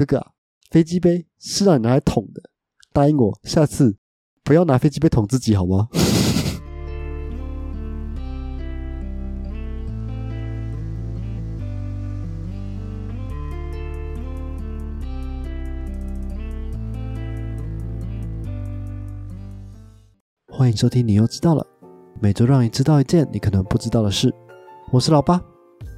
哥哥啊，飞机杯是让你拿来捅的，答应我，下次不要拿飞机杯捅自己好吗？欢迎收听，你又知道了。每周让你知道一件你可能不知道的事。我是老八。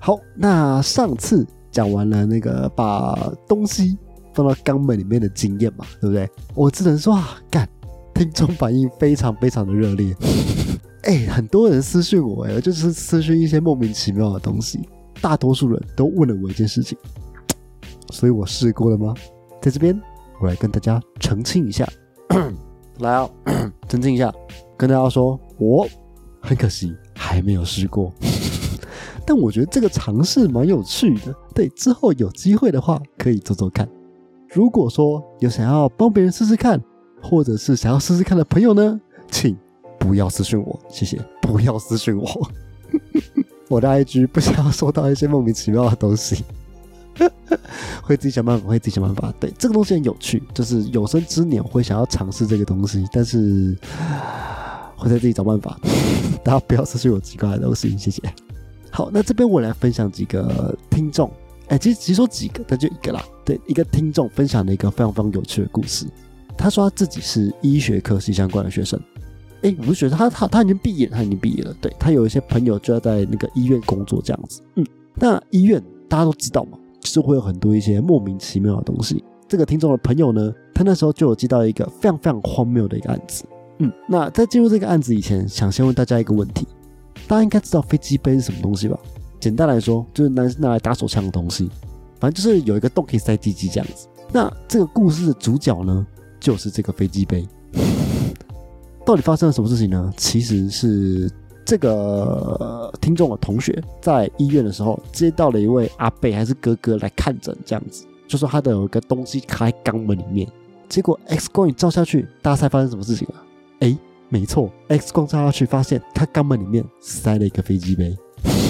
好，那上次讲完了那个把东西放到肛门里面的经验嘛，对不对？我只能说啊，干，听众反应非常非常的热烈。哎，很多人私讯我，哎，就是私讯一些莫名其妙的东西。大多数人都问了我一件事情，所以我试过了吗？在这边，我来跟大家澄清一下。来啊，澄清一下，跟大家说，我很可惜还没有试过，但我觉得这个尝试蛮有趣的。对，之后有机会的话可以做做看。如果说有想要帮别人试试看，或者是想要试试看的朋友呢，请不要私信我，谢谢，不要私信我。我的 IG 不想要收到一些莫名其妙的东西。会自己想办法，会自己想办法。对，这个东西很有趣，就是有生之年会想要尝试这个东西，但是会在自己找办法。大家不要私信我奇怪的东西，谢谢。好，那这边我来分享几个听众，哎，其实其实说几个，但就一个啦。对，一个听众分享了一个非常非常有趣的故事。他说他自己是医学科系相关的学生，哎，不是学生，他他他已经毕业，他已经毕业了。对他有一些朋友就要在那个医院工作这样子。嗯，那医院大家都知道嘛。就是会有很多一些莫名其妙的东西。这个听众的朋友呢，他那时候就有接到一个非常非常荒谬的一个案子。嗯，那在进入这个案子以前，想先问大家一个问题：大家应该知道飞机杯是什么东西吧？简单来说，就是拿拿来打手枪的东西。反正就是有一个洞可以塞鸡鸡这样子。那这个故事的主角呢，就是这个飞机杯。到底发生了什么事情呢？其实是。这个听众的同学在医院的时候接到了一位阿贝还是哥哥来看诊，这样子就说他的有一个东西卡在肛门里面，结果 X 光一照下去，大家猜发生什么事情了？哎，没错，X 光照下去发现他肛门里面塞了一个飞机杯，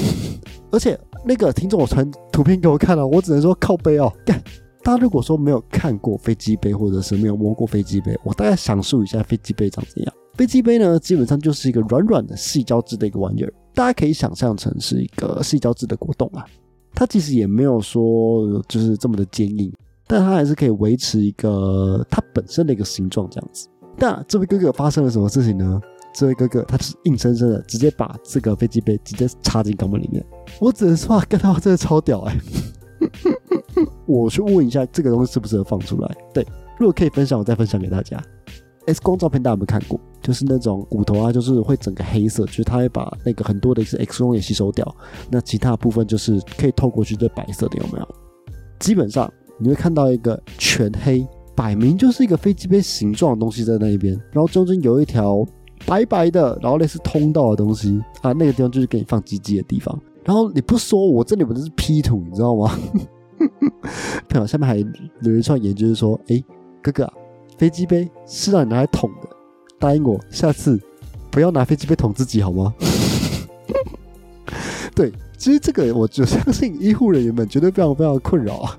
而且那个听众我传图片给我看了，我只能说靠背哦，干！大家如果说没有看过飞机杯或者是没有摸过飞机杯，我大概详述一下飞机杯长怎样。飞机杯呢，基本上就是一个软软的细胶质的一个玩意儿，大家可以想象成是一个细胶质的果冻啊。它其实也没有说就是这么的坚硬，但它还是可以维持一个它本身的一个形状这样子。那这位哥哥发生了什么事情呢？这位哥哥他是硬生生的直接把这个飞机杯直接插进肛门里面。我只能说，跟他真的超屌哎！我去问一下这个东西适不适合放出来？对，如果可以分享，我再分享给大家。X 光照片大家有没有看过？就是那种骨头啊，就是会整个黑色，就是它会把那个很多的一些 X 光也吸收掉，那其他部分就是可以透过去，这白色的有没有？基本上你会看到一个全黑，摆明就是一个飞机杯形状的东西在那一边，然后中间有一条白白的，然后类似通道的东西啊，那个地方就是给你放鸡鸡的地方。然后你不说，我这里不是 P 图，你知道吗？朋友，下面还有一串言，就是说，哎，哥哥，飞机杯是让你拿来捅的。答应我，下次不要拿飞机杯捅自己好吗？对，其实这个我就相信医护人员们绝对非常非常困扰啊！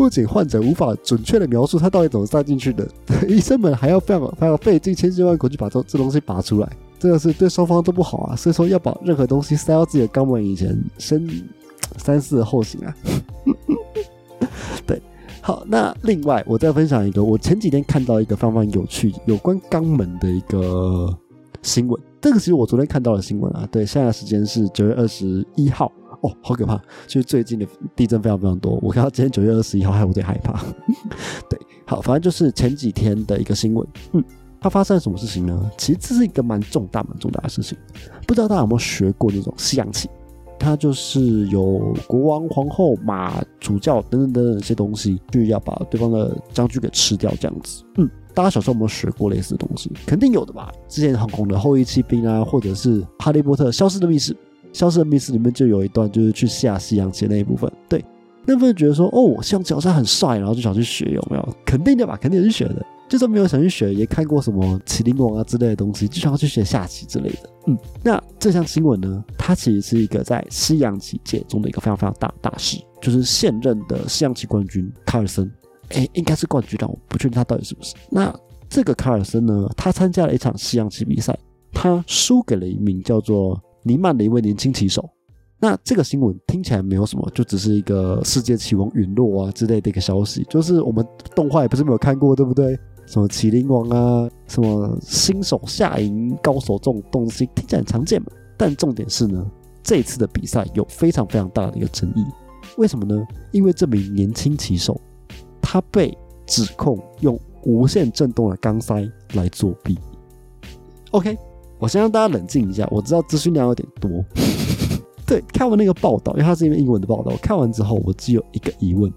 不仅患者无法准确的描述他到底怎么塞进去的，医生们还要非常非常费尽千辛万苦去把这这东西拔出来，真的是对双方都不好啊！所以说要把任何东西塞到自己的肛门以前，先三思后行啊！对。好，那另外我再分享一个，我前几天看到一个非常有趣有关肛门的一个新闻。这个其实我昨天看到的新闻啊，对，现在时间是九月二十一号，哦，好可怕！就是最近的地震非常非常多，我看到今天九月二十一号还有点害怕。对，好，反正就是前几天的一个新闻。嗯，它发生了什么事情呢？其实这是一个蛮重大蛮重大的事情，不知道大家有没有学过那种西洋棋？它就是有国王、皇后、马、主教等等等等一些东西，就要把对方的将军给吃掉，这样子。嗯，大家小时候有没有学过类似的东西？肯定有的吧。之前很红的《后裔骑兵》啊，或者是《哈利波特》《消失的密室》，《消失的密室》里面就有一段就是去下西洋棋那一部分。对，那部分觉得说，哦，西洋棋好像很帅，然后就想去学，有没有？肯定的吧，肯定是学的。就算没有想去学，也看过什么麒麟王啊之类的东西，就想要去学下棋之类的。嗯，那这项新闻呢，它其实是一个在西洋棋界中的一个非常非常大的大事，就是现任的西洋棋冠军卡尔森，哎，应该是冠军，但我不确定他到底是不是。那这个卡尔森呢，他参加了一场西洋棋比赛，他输给了一名叫做尼曼的一位年轻棋手。那这个新闻听起来没有什么，就只是一个世界棋王陨落啊之类的一个消息，就是我们动画也不是没有看过，对不对？什么麒麟王啊，什么新手下赢高手这种东西听起来很常见嘛。但重点是呢，这次的比赛有非常非常大的一个争议，为什么呢？因为这名年轻棋手他被指控用无限震动的钢塞来作弊。OK，我先让大家冷静一下，我知道资讯量有点多。对，看完那个报道，因为它是一篇英文的报道，我看完之后我只有一个疑问：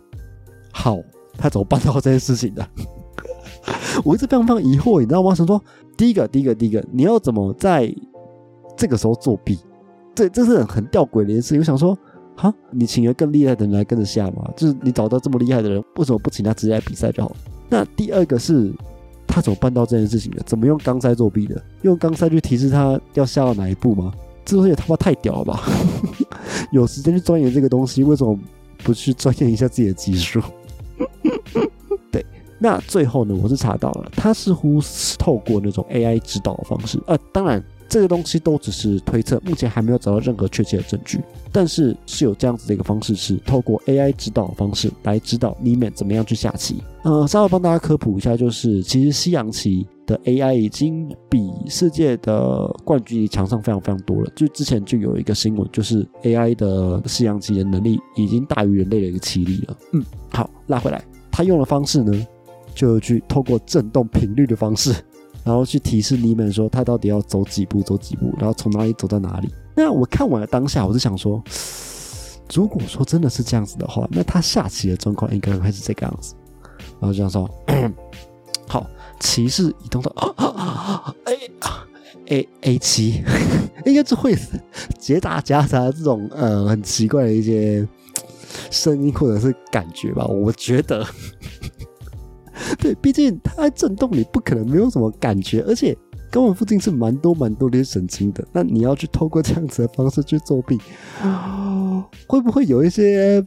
好，他怎么办到这件事情的？我一直非常非常疑惑，你知道吗？想说，第一个，第一个，第一个，你要怎么在这个时候作弊？这这是很很吊诡的一件事。我想说，哈，你请一个更厉害的人来跟着下嘛？就是你找到这么厉害的人，为什么不请他直接来比赛就好？那第二个是，他怎么办到这件事情的？怎么用钢塞作弊的？用钢塞去提示他要下到哪一步吗？这东西也他妈太屌了吧！有时间去钻研这个东西，为什么不去钻研一下自己的技术？对，那最后呢，我是查到了，他似乎是透过那种 AI 指导的方式，呃，当然。这些东西都只是推测，目前还没有找到任何确切的证据。但是是有这样子的一个方式，是透过 AI 指导的方式来指导你们怎么样去下棋。呃，稍微帮大家科普一下，就是其实西洋棋的 AI 已经比世界的冠军强上非常非常多了。就之前就有一个新闻，就是 AI 的西洋棋的能力已经大于人类的一个棋力了。嗯，好，拉回来，他用的方式呢，就去透过震动频率的方式。然后去提示你们说他到底要走几步，走几步，然后从哪里走到哪里。那我看完了当下，我就想说，如果说真的是这样子的话，那他下棋的状况应该会是这个样子。然后这样说，好，骑士移动到 A A A 七，应该是会捷打夹杂这种呃很奇怪的一些声音或者是感觉吧，我觉得。对，毕竟它在震动，你不可能没有什么感觉，而且肛门附近是蛮多蛮多的神经的。那你要去透过这样子的方式去作弊，会不会有一些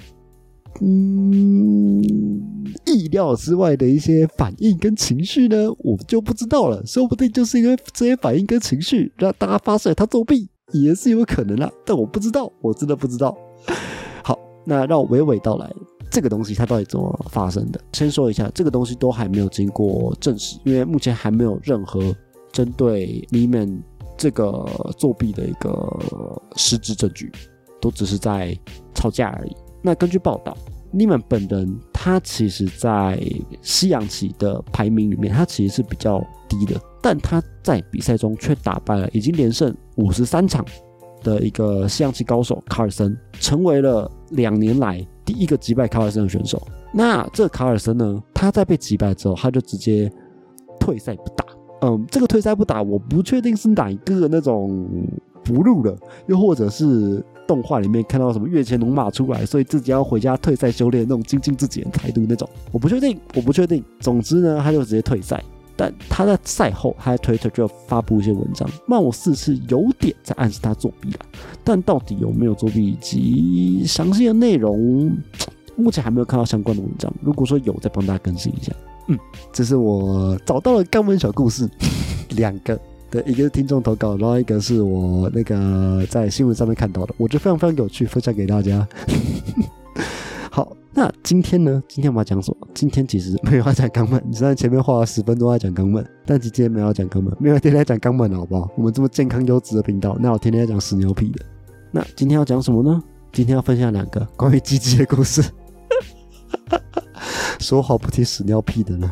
嗯意料之外的一些反应跟情绪呢？我就不知道了，说不定就是因为这些反应跟情绪让大家发现他作弊也是有可能啊，但我不知道，我真的不知道。好，那让我娓娓道来。这个东西它到底怎么发生的？先说一下，这个东西都还没有经过证实，因为目前还没有任何针对你们这个作弊的一个实质证据，都只是在吵架而已。那根据报道，你们本人他其实在西洋棋的排名里面，他其实是比较低的，但他在比赛中却打败了已经连胜五十三场的一个西洋棋高手卡尔森，成为了两年来。第一个击败卡尔森的选手，那这卡尔森呢？他在被击败之后，他就直接退赛不打。嗯，这个退赛不打，我不确定是哪一个那种不入了，又或者是动画里面看到什么月前龙马出来，所以自己要回家退赛修炼那种精进自己的态度那种，我不确定，我不确定。总之呢，他就直接退赛。但他在赛后，他在推特就发布一些文章，貌似是有点在暗示他作弊了。但到底有没有作弊以及详细的内容，目前还没有看到相关的文章。如果说有，再帮大家更新一下。嗯，这是我找到了肛门小故事，两个，对，一个是听众投稿，然后一个是我那个在新闻上面看到的，我觉得非常非常有趣，分享给大家。那今天呢？今天我们要讲什么？今天其实没有要讲肛门，你知道前面花了十分钟在讲肛门，但今天没有要讲肛门，没有天天讲肛门好不好？我们这么健康优质的频道，那我天天在讲屎尿屁的。那今天要讲什么呢？今天要分享两个关于鸡鸡的故事。说好不提屎尿屁的呢？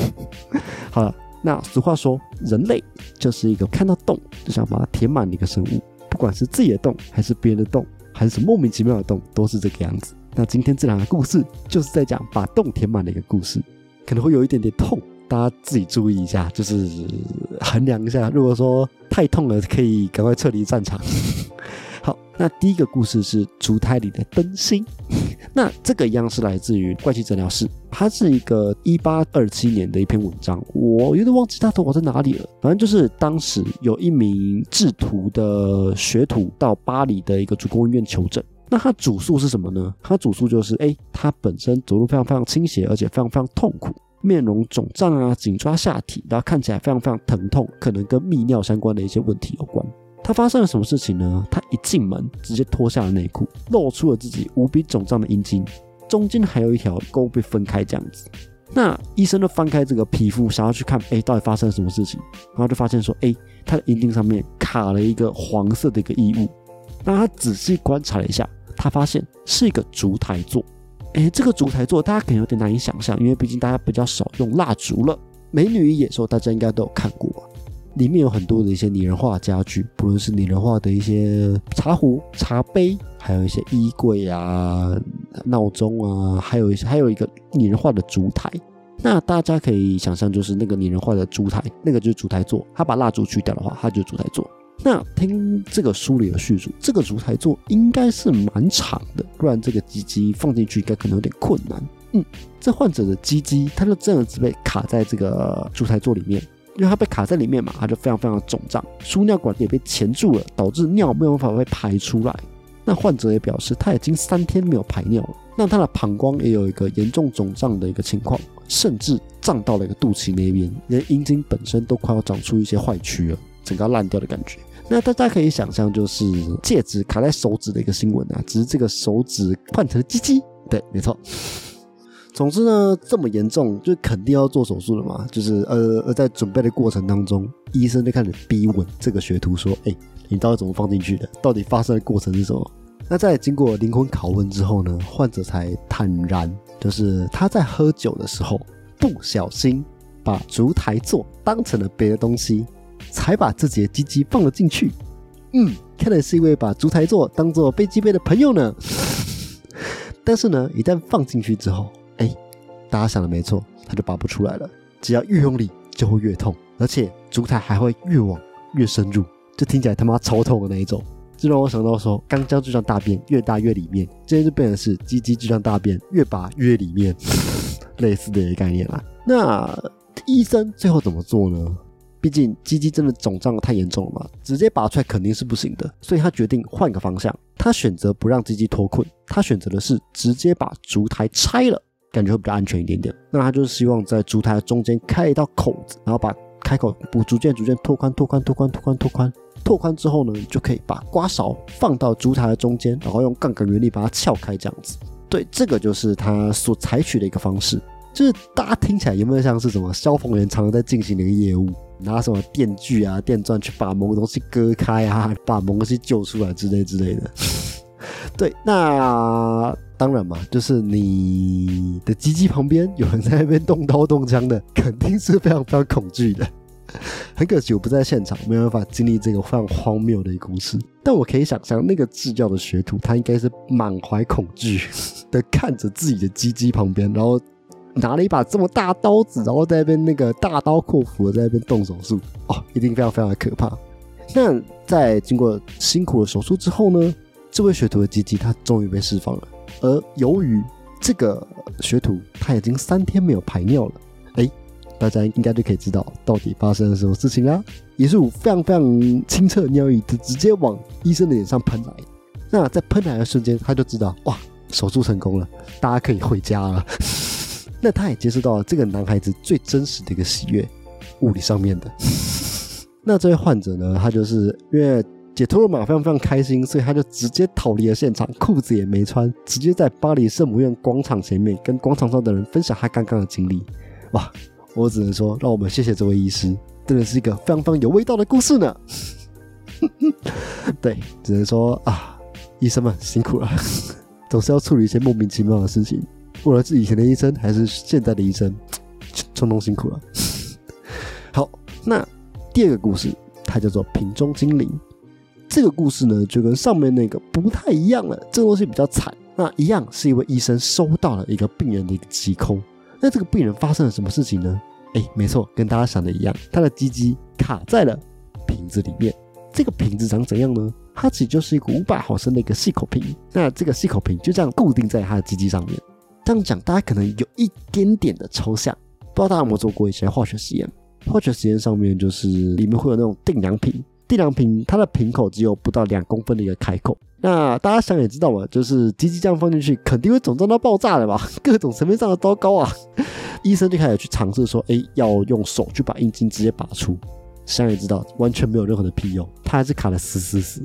好了，那俗话说，人类就是一个看到洞就想把它填满的一个生物，不管是自己的洞，还是别人的洞，还是莫名其妙的洞，都是这个样子。那今天这两个故事就是在讲把洞填满的一个故事，可能会有一点点痛，大家自己注意一下，就是衡量一下。如果说太痛了，可以赶快撤离战场。好，那第一个故事是烛台里的灯芯，那这个一样是来自于怪奇诊疗室，它是一个一八二七年的一篇文章，我有点忘记它投稿在哪里了。反正就是当时有一名制图的学徒到巴黎的一个主公医院求诊，那他主诉是什么呢？他主诉就是，哎，他本身走路非常非常倾斜，而且非常非常痛苦，面容肿胀啊，紧抓下体，然后看起来非常非常疼痛，可能跟泌尿相关的一些问题有关。他发生了什么事情呢？他一进门，直接脱下了内裤，露出了自己无比肿胀的阴茎，中间还有一条沟被分开，这样子。那医生就翻开这个皮肤，想要去看，哎，到底发生了什么事情？然后就发现说，哎，他的阴茎上面卡了一个黄色的一个异物。那他仔细观察了一下，他发现是一个烛台座。哎，这个烛台座大家可能有点难以想象，因为毕竟大家比较少用蜡烛了。美女与野兽大家应该都有看过吧？里面有很多的一些拟人化家具，不论是拟人化的一些茶壶、茶杯，还有一些衣柜啊、闹钟啊，还有一些还有一个拟人化的烛台。那大家可以想象，就是那个拟人化的烛台，那个就是烛台座。他把蜡烛去掉的话，它就是烛台座。那听这个书里的叙述，这个烛台座应该是蛮长的，不然这个鸡鸡放进去应该可能有点困难。嗯，这患者的鸡鸡，它就这样子被卡在这个烛台座里面。因为它被卡在里面嘛，它就非常非常的肿胀，输尿管也被钳住了，导致尿没有办法被排出来。那患者也表示，他已经三天没有排尿了。那他的膀胱也有一个严重肿胀的一个情况，甚至胀到了一个肚脐那边，连阴茎本身都快要长出一些坏疽了，整个烂掉的感觉。那大家可以想象，就是戒指卡在手指的一个新闻啊，只是这个手指换成了鸡鸡。对，没错。总之呢，这么严重，就肯定要做手术了嘛。就是呃呃，在准备的过程当中，医生就开始逼问这个学徒说：“哎，你到底怎么放进去的？到底发生的过程是什么？”那在经过灵魂拷问之后呢，患者才坦然，就是他在喝酒的时候不小心把烛台座当成了别的东西，才把自己的鸡鸡放了进去。嗯，看来是一位把烛台座当做飞机杯的朋友呢。但是呢，一旦放进去之后，哎大家想的没错，他就拔不出来了。只要越用力，就会越痛，而且烛台还会越往越深入，就听起来他妈超痛的那一种。这让我想到说，肛交就像大便，越大越里面，这就变成是鸡鸡就像大便，越拔越里面，类似的一个概念啦。那医生最后怎么做呢？毕竟鸡鸡真的肿胀的太严重了嘛，直接拔出来肯定是不行的，所以他决定换个方向。他选择不让鸡鸡脱困，他选择的是直接把烛台拆了。感觉会比较安全一点点。那他就是希望在烛台中间开一道口子，然后把开口不逐渐逐渐拓宽、拓宽、拓宽、拓宽、拓宽。拓宽之后呢，就可以把刮勺放到烛台的中间，然后用杠杆原理把它撬开，这样子。对，这个就是他所采取的一个方式。就是大家听起来有没有像是什么消防员常常在进行的一个业务，拿什么电锯啊、电钻去把某个东西割开啊，把某个东西救出来之类之类的。对，那。当然嘛，就是你的机器旁边有人在那边动刀动枪的，肯定是非常非常恐惧的。很可惜我不在现场，没有办法经历这个非常荒谬的一个故事。但我可以想象，那个制教的学徒他应该是满怀恐惧的看着自己的机机旁边，然后拿了一把这么大刀子，然后在那边那个大刀阔斧的在那边动手术，哦，一定非常非常的可怕。那在经过辛苦的手术之后呢，这位学徒的机机他终于被释放了。而由于这个学徒他已经三天没有排尿了，哎，大家应该就可以知道到底发生了什么事情啦。野鼠非常非常清澈的尿液，就直接往医生的脸上喷来。那在喷来的瞬间，他就知道哇，手术成功了，大家可以回家了。那他也接受到了这个男孩子最真实的一个喜悦，物理上面的。那这位患者呢，他就是因为。解脱了嘛，非常非常开心，所以他就直接逃离了现场，裤子也没穿，直接在巴黎圣母院广场前面跟广场上的人分享他刚刚的经历。哇，我只能说，让我们谢谢这位医师，真的是一个非常非常有味道的故事呢。对，只能说啊，医生们辛苦了，总是要处理一些莫名其妙的事情，不论是以前的医生还是现在的医生，匆匆辛苦了。好，那第二个故事，它叫做瓶中精灵。这个故事呢，就跟上面那个不太一样了。这个东西比较惨。那一样是一位医生收到了一个病人的一个疾空。那这个病人发生了什么事情呢？哎，没错，跟大家想的一样，他的鸡鸡卡在了瓶子里面。这个瓶子长怎样呢？它其实就是一个五百毫升的一个细口瓶，那这个细口瓶就这样固定在它的鸡鸡上面。这样讲，大家可能有一点点的抽象，不知道大家有没有做过一些化学实验？化学实验上面就是里面会有那种定量瓶，定量瓶它的瓶口只有不到两公分的一个开口。那大家想也知道嘛，就是机机这样放进去，肯定会肿胀到爆炸的吧？各种层面上的糟糕啊！医生就开始去尝试说，哎，要用手去把阴茎直接拔出。想也知道，完全没有任何的屁用，它还是卡的死死死。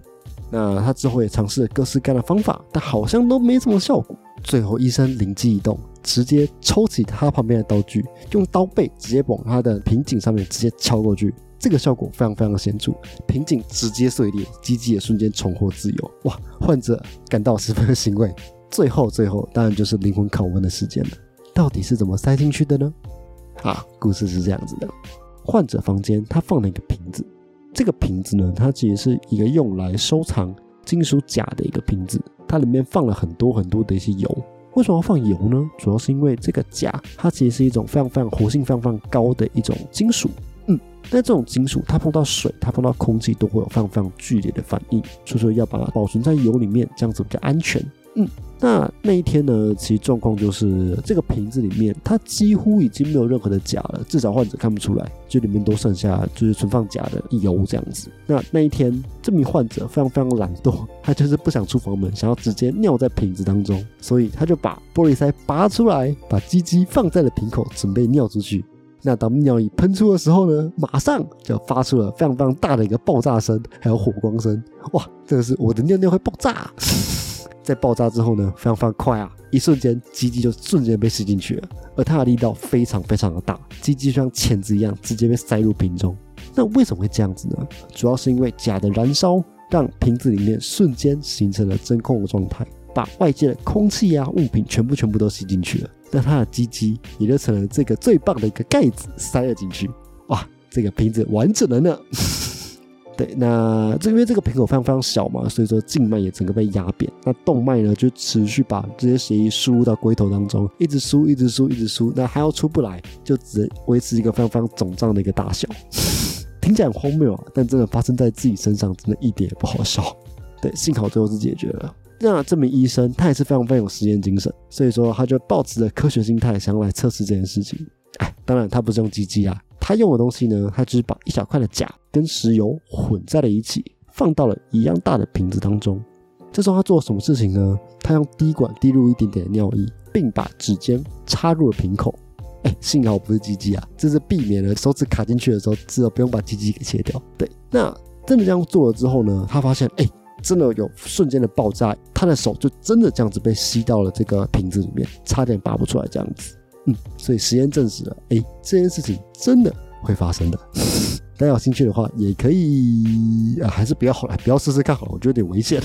那他之后也尝试了各式各样的方法，但好像都没什么效果。最后，医生灵机一动，直接抽起他旁边的刀具，用刀背直接往他的瓶颈上面直接敲过去。这个效果非常非常的显著，瓶颈直接碎裂，机机也瞬间重获自由。哇，患者感到十分的欣慰。最后，最后当然就是灵魂拷问的时间了，到底是怎么塞进去的呢？啊，故事是这样子的：患者房间他放了一个瓶子，这个瓶子呢，它其实是一个用来收藏金属钾的一个瓶子。它里面放了很多很多的一些油，为什么要放油呢？主要是因为这个钾，它其实是一种非常非常活性非常非常高的一种金属。嗯，但这种金属它碰到水，它碰到空气都会有非常非常剧烈的反应，所以说要把它保存在油里面，这样子比较安全。嗯。那那一天呢，其实状况就是这个瓶子里面，它几乎已经没有任何的假了，至少患者看不出来，就里面都剩下就是存放假的油这样子。那那一天，这名患者非常非常懒惰，他就是不想出房门，想要直接尿在瓶子当中，所以他就把玻璃塞拔出来，把鸡鸡放在了瓶口，准备尿出去。那当尿液喷出的时候呢，马上就发出了非常非常大的一个爆炸声，还有火光声。哇，真的是我的尿尿会爆炸！在爆炸之后呢，非常非常快啊！一瞬间，机机就瞬间被吸进去了，而它的力道非常非常的大，机机就像钳子一样，直接被塞入瓶中。那为什么会这样子呢？主要是因为钾的燃烧，让瓶子里面瞬间形成了真空的状态，把外界的空气啊、物品全部全部都吸进去了。那它的机机也就成了这个最棒的一个盖子，塞了进去。哇，这个瓶子完整了呢！对，那这因为这个瓶口非常非常小嘛，所以说静脉也整个被压扁。那动脉呢，就持续把这些血液输入到龟头当中，一直输，一直输，一直输。那还要出不来，就只维持一个非常非常肿胀的一个大小。听起来荒谬啊，但真的发生在自己身上，真的一点也不好笑。对，幸好最后是解决了。那这名医生他也是非常非常有实验精神，所以说他就抱持着科学心态，想要来测试这件事情。哎，当然他不是用机器啊。他用的东西呢，他只是把一小块的钾跟石油混在了一起，放到了一样大的瓶子当中。这时候他做了什么事情呢？他用滴管滴入一点点的尿液，并把指尖插入了瓶口。哎，幸好不是鸡鸡啊，这是避免了手指卡进去的时候，至少不用把鸡鸡给切掉。对，那真的这样做了之后呢，他发现，哎，真的有瞬间的爆炸，他的手就真的这样子被吸到了这个瓶子里面，差点拔不出来这样子。嗯，所以实验证实了，哎，这件事情真的会发生的。大家有兴趣的话，也可以啊，还是不要好了，不要试试看好了，我觉得有点危险。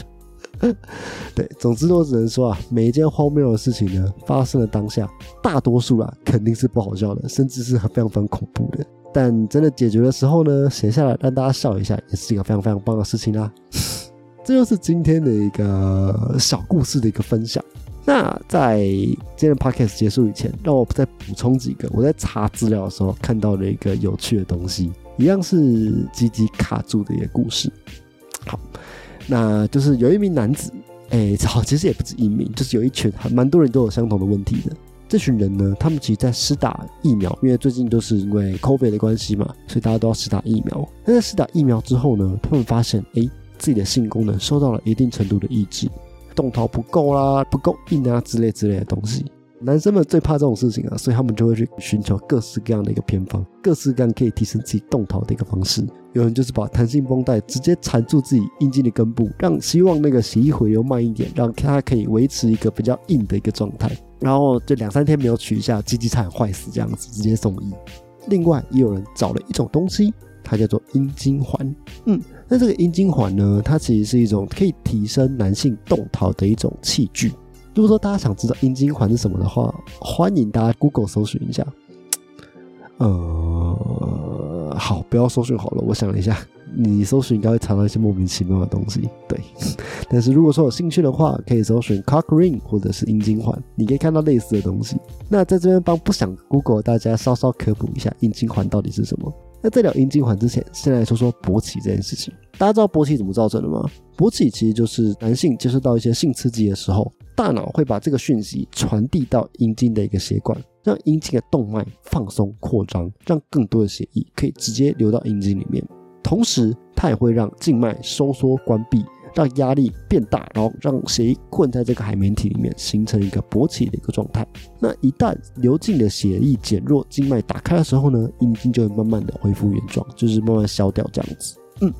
对，总之我只能说啊，每一件荒谬的事情呢，发生的当下，大多数啊肯定是不好笑的，甚至是非常非常恐怖的。但真的解决的时候呢，写下来让大家笑一下，也是一个非常非常棒的事情啦。这就是今天的一个小故事的一个分享。那在今天的 podcast 结束以前，让我再补充几个我在查资料的时候看到的一个有趣的东西，一样是积极卡住的一个故事。好，那就是有一名男子，哎，好，其实也不止一名，就是有一群还蛮多人都有相同的问题的。这群人呢，他们其实在施打疫苗，因为最近都是因为 COVID 的关系嘛，所以大家都要施打疫苗。那在施打疫苗之后呢，他们发现，哎，自己的性功能受到了一定程度的抑制。动头不够啦，不够硬啊之类之类的东西，男生们最怕这种事情啊，所以他们就会去寻求各式各样的一个偏方，各式各样可以提升自己动头的一个方式。有人就是把弹性绷带直接缠住自己阴茎的根部，让希望那个血液回流慢一点，让它可以维持一个比较硬的一个状态。然后就两三天没有取一下，鸡鸡差点坏死这样子，直接送医。另外也有人找了一种东西，它叫做阴茎环，嗯。那这个阴茎环呢？它其实是一种可以提升男性动桃的一种器具。如果说大家想知道阴茎环是什么的话，欢迎大家 Google 搜寻一下。呃，好，不要搜寻好了。我想了一下，你搜寻应该会查到一些莫名其妙的东西。对，但是如果说有兴趣的话，可以搜寻 Cock Ring 或者是阴茎环，你可以看到类似的东西。那在这边帮不想 Google 大家稍稍科普一下阴茎环到底是什么。那在聊阴茎环之前，先来说说勃起这件事情。大家知道勃起怎么造成的吗？勃起其实就是男性接受到一些性刺激的时候，大脑会把这个讯息传递到阴茎的一个血管，让阴茎的动脉放松扩张，让更多的血液可以直接流到阴茎里面。同时，它也会让静脉收缩关闭。让压力变大，然后让血液困在这个海绵体里面，形成一个勃起的一个状态。那一旦流进的血液减弱，静脉打开的时候呢，阴茎就会慢慢的恢复原状，就是慢慢消掉这样子。嗯，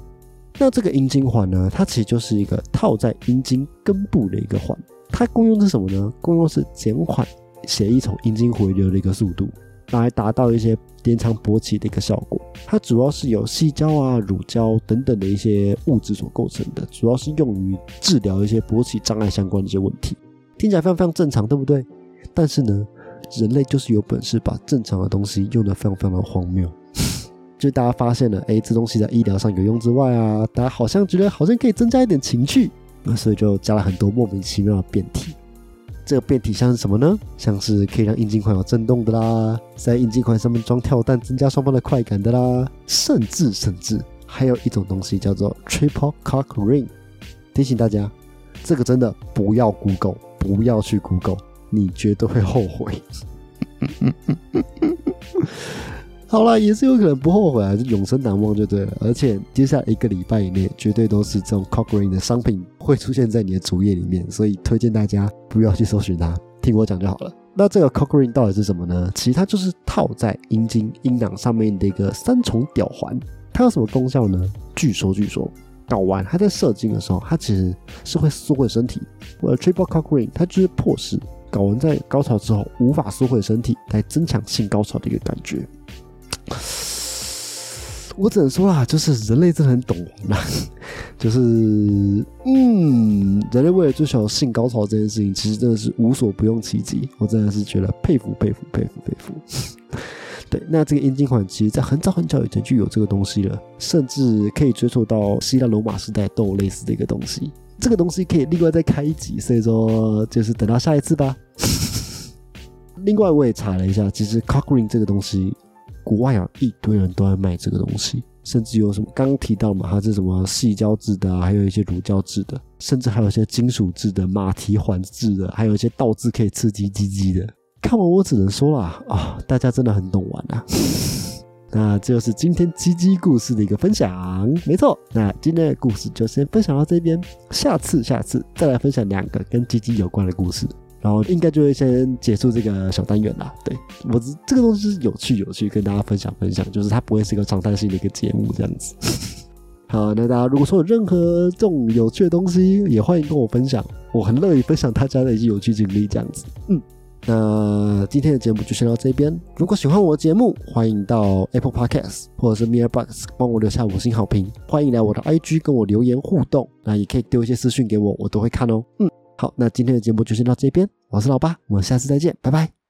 那这个阴茎环呢，它其实就是一个套在阴茎根部的一个环，它功用是什么呢？功用是减缓血液从阴茎回流的一个速度。来达到一些延长勃起的一个效果，它主要是由细胶啊、乳胶等等的一些物质所构成的，主要是用于治疗一些勃起障碍相关的一些问题。听起来非常非常正常，对不对？但是呢，人类就是有本事把正常的东西用的非常非常的荒谬。就大家发现了，哎，这东西在医疗上有用之外啊，大家好像觉得好像可以增加一点情趣，那所以就加了很多莫名其妙的变体。这个变体像是什么呢？像是可以让阴茎环有震动的啦，在阴茎环上面装跳蛋，增加双方的快感的啦，甚至甚至还有一种东西叫做 Triple Cock Ring。提醒大家，这个真的不要 Google，不要去 Google，你绝对会后悔。好了，也是有可能不后悔啊，就永生难忘就对了。而且接下来一个礼拜以内，绝对都是这种 cock ring 的商品会出现在你的主页里面，所以推荐大家不要去搜寻它，听我讲就好了。那这个 cock ring 到底是什么呢？其实它就是套在阴茎阴囊上面的一个三重吊环。它有什么功效呢？据说据说，睾丸它在射精的时候，它其实是会缩回身体。我的 triple cock ring 它就是迫使睾丸在高潮之后无法缩回身体，来增强性高潮的一个感觉。我只能说啦，就是人类真的很懂 就是嗯，人类为了追求性高潮这件事情，其实真的是无所不用其极。我真的是觉得佩服佩服佩服佩服。对，那这个阴茎环其实，在很早很早以前就有这个东西了，甚至可以追溯到希腊罗马时代都有类似的一个东西。这个东西可以另外再开一集，所以说就是等到下一次吧。另外，我也查了一下，其实 cock ring 这个东西。国外啊，一堆人都在卖这个东西，甚至有什么刚提到嘛，它是什么细胶制的啊，还有一些乳胶制的，甚至还有一些金属制的、马蹄环制的，还有一些倒置可以刺激鸡鸡的。看完我只能说啦，啊，大家真的很懂玩啊。那这就是今天鸡鸡故事的一个分享，没错。那今天的故事就先分享到这边，下次下次再来分享两个跟鸡鸡有关的故事。然后应该就会先结束这个小单元啦。对我这个东西是有趣有趣，跟大家分享分享，就是它不会是一个常态性的一个节目这样子。好，那大家如果说有任何这种有趣的东西，也欢迎跟我分享，我很乐意分享大家的一些有趣经历这样子。嗯，那今天的节目就先到这边。如果喜欢我的节目，欢迎到 Apple Podcast 或者是 m i r Box 帮我留下五星好评。欢迎来我的 IG 跟我留言互动，那也可以丢一些私讯给我，我都会看哦。嗯。好，那今天的节目就先到这边，我是老八，我们下次再见，拜拜。